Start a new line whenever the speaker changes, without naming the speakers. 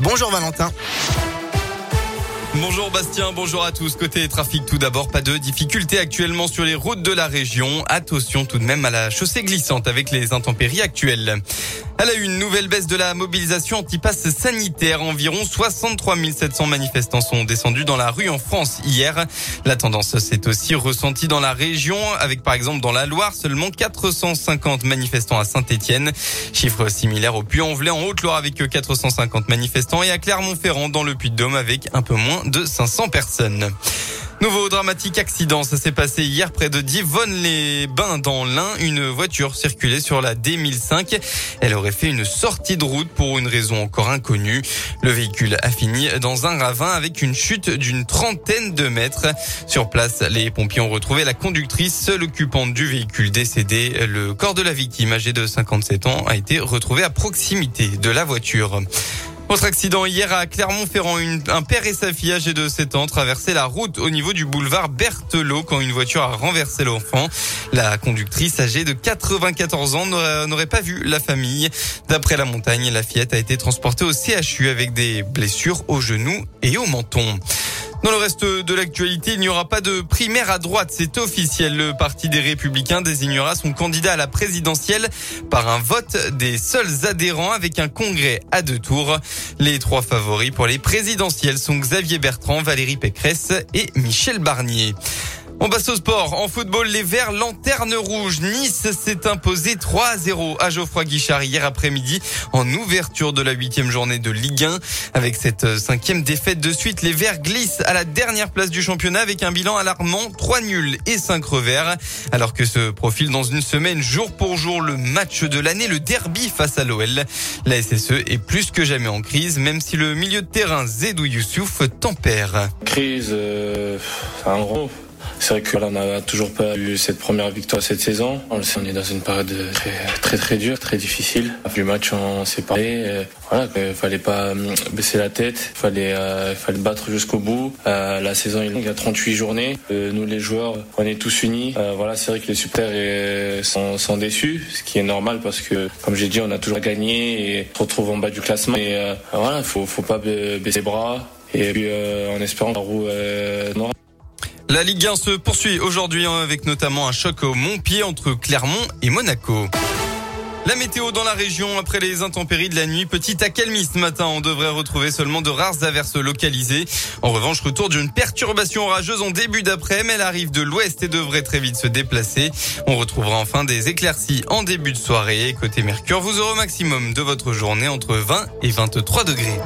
Bonjour Valentin.
Bonjour Bastien, bonjour à tous. Côté trafic, tout d'abord, pas de difficultés actuellement sur les routes de la région. Attention tout de même à la chaussée glissante avec les intempéries actuelles. Elle a eu une nouvelle baisse de la mobilisation anti-pass sanitaire. Environ 63 700 manifestants sont descendus dans la rue en France hier. La tendance s'est aussi ressentie dans la région avec par exemple dans la Loire seulement 450 manifestants à Saint-Etienne. Chiffre similaire au Puy-en-Velay en Haute-Loire avec 450 manifestants et à Clermont-Ferrand dans le Puy-de-Dôme avec un peu moins de 500 personnes. Nouveau dramatique accident, ça s'est passé hier près de Divonne-les-Bains dans l'Ain. Une voiture circulait sur la D1005. Elle aurait fait une sortie de route pour une raison encore inconnue. Le véhicule a fini dans un ravin avec une chute d'une trentaine de mètres. Sur place, les pompiers ont retrouvé la conductrice, seule occupante du véhicule décédé. Le corps de la victime, âgée de 57 ans, a été retrouvé à proximité de la voiture. Autre accident hier à Clermont-Ferrand. Un père et sa fille âgés de 7 ans traversaient la route au niveau du boulevard Berthelot quand une voiture a renversé l'enfant. La conductrice âgée de 94 ans n'aurait pas vu la famille. D'après la montagne, la fillette a été transportée au CHU avec des blessures au genou et au menton. Dans le reste de l'actualité, il n'y aura pas de primaire à droite. C'est officiel. Le Parti des Républicains désignera son candidat à la présidentielle par un vote des seuls adhérents avec un congrès à deux tours. Les trois favoris pour les présidentielles sont Xavier Bertrand, Valérie Pécresse et Michel Barnier. On passe au sport. En football, les Verts lanterne rouge. Nice s'est imposé 3 0 à Geoffroy Guichard hier après-midi en ouverture de la huitième journée de Ligue 1. Avec cette cinquième défaite de suite, les Verts glissent à la dernière place du championnat avec un bilan alarmant 3 nuls et 5 revers. Alors que se profile dans une semaine jour pour jour le match de l'année, le derby face à l'OL. La SSE est plus que jamais en crise, même si le milieu de terrain Zedou Youssouf tempère.
Crise, euh, c'est gros. C'est vrai qu'on n'a toujours pas eu cette première victoire cette saison. On on est dans une période très très, très dure, très difficile. Du match, on s'est parlé. Voilà, il fallait pas hum, baisser la tête, il fallait, euh, fallait battre jusqu'au bout. Euh, la saison est longue, il y a 38 journées. Euh, nous, les joueurs, on est tous unis. voilà, c'est vrai que les supporters sont, sont, déçus, ce qui est normal parce que, comme j'ai dit, on a toujours gagné et on se retrouve en bas du classement. Et voilà, faut, faut pas baisser les bras. Et puis, en espérant la roue noire.
La Ligue 1 se poursuit aujourd'hui hein, avec notamment un choc au Montpied entre Clermont et Monaco. La météo dans la région après les intempéries de la nuit. Petite accalmie ce matin. On devrait retrouver seulement de rares averses localisées. En revanche, retour d'une perturbation orageuse en début d'après, mais elle arrive de l'ouest et devrait très vite se déplacer. On retrouvera enfin des éclaircies en début de soirée. Côté Mercure, vous aurez au maximum de votre journée entre 20 et 23 degrés.